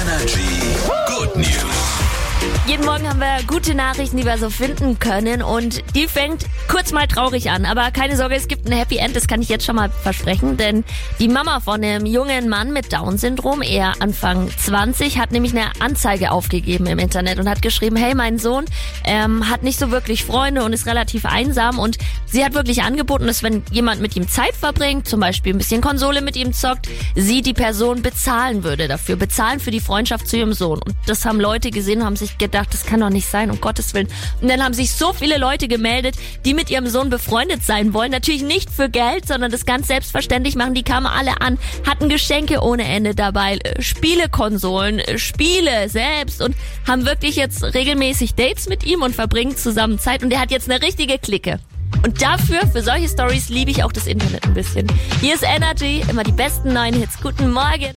Energy Jeden Morgen haben wir gute Nachrichten, die wir so finden können. Und die fängt kurz mal traurig an. Aber keine Sorge, es gibt ein Happy End, das kann ich jetzt schon mal versprechen. Denn die Mama von einem jungen Mann mit Down-Syndrom, eher Anfang 20, hat nämlich eine Anzeige aufgegeben im Internet und hat geschrieben, hey, mein Sohn ähm, hat nicht so wirklich Freunde und ist relativ einsam. Und sie hat wirklich angeboten, dass wenn jemand mit ihm Zeit verbringt, zum Beispiel ein bisschen Konsole mit ihm zockt, sie die Person bezahlen würde dafür. Bezahlen für die Freundschaft zu ihrem Sohn. Und das haben Leute gesehen, haben sich gedacht, das kann doch nicht sein, um Gottes Willen. Und dann haben sich so viele Leute gemeldet, die mit ihrem Sohn befreundet sein wollen. Natürlich nicht für Geld, sondern das ganz selbstverständlich machen. Die kamen alle an, hatten Geschenke ohne Ende dabei, äh, Spielekonsolen, äh, Spiele selbst und haben wirklich jetzt regelmäßig Dates mit ihm und verbringen zusammen Zeit. Und er hat jetzt eine richtige Clique. Und dafür, für solche Stories, liebe ich auch das Internet ein bisschen. Hier ist Energy, immer die besten neuen Hits. Guten Morgen.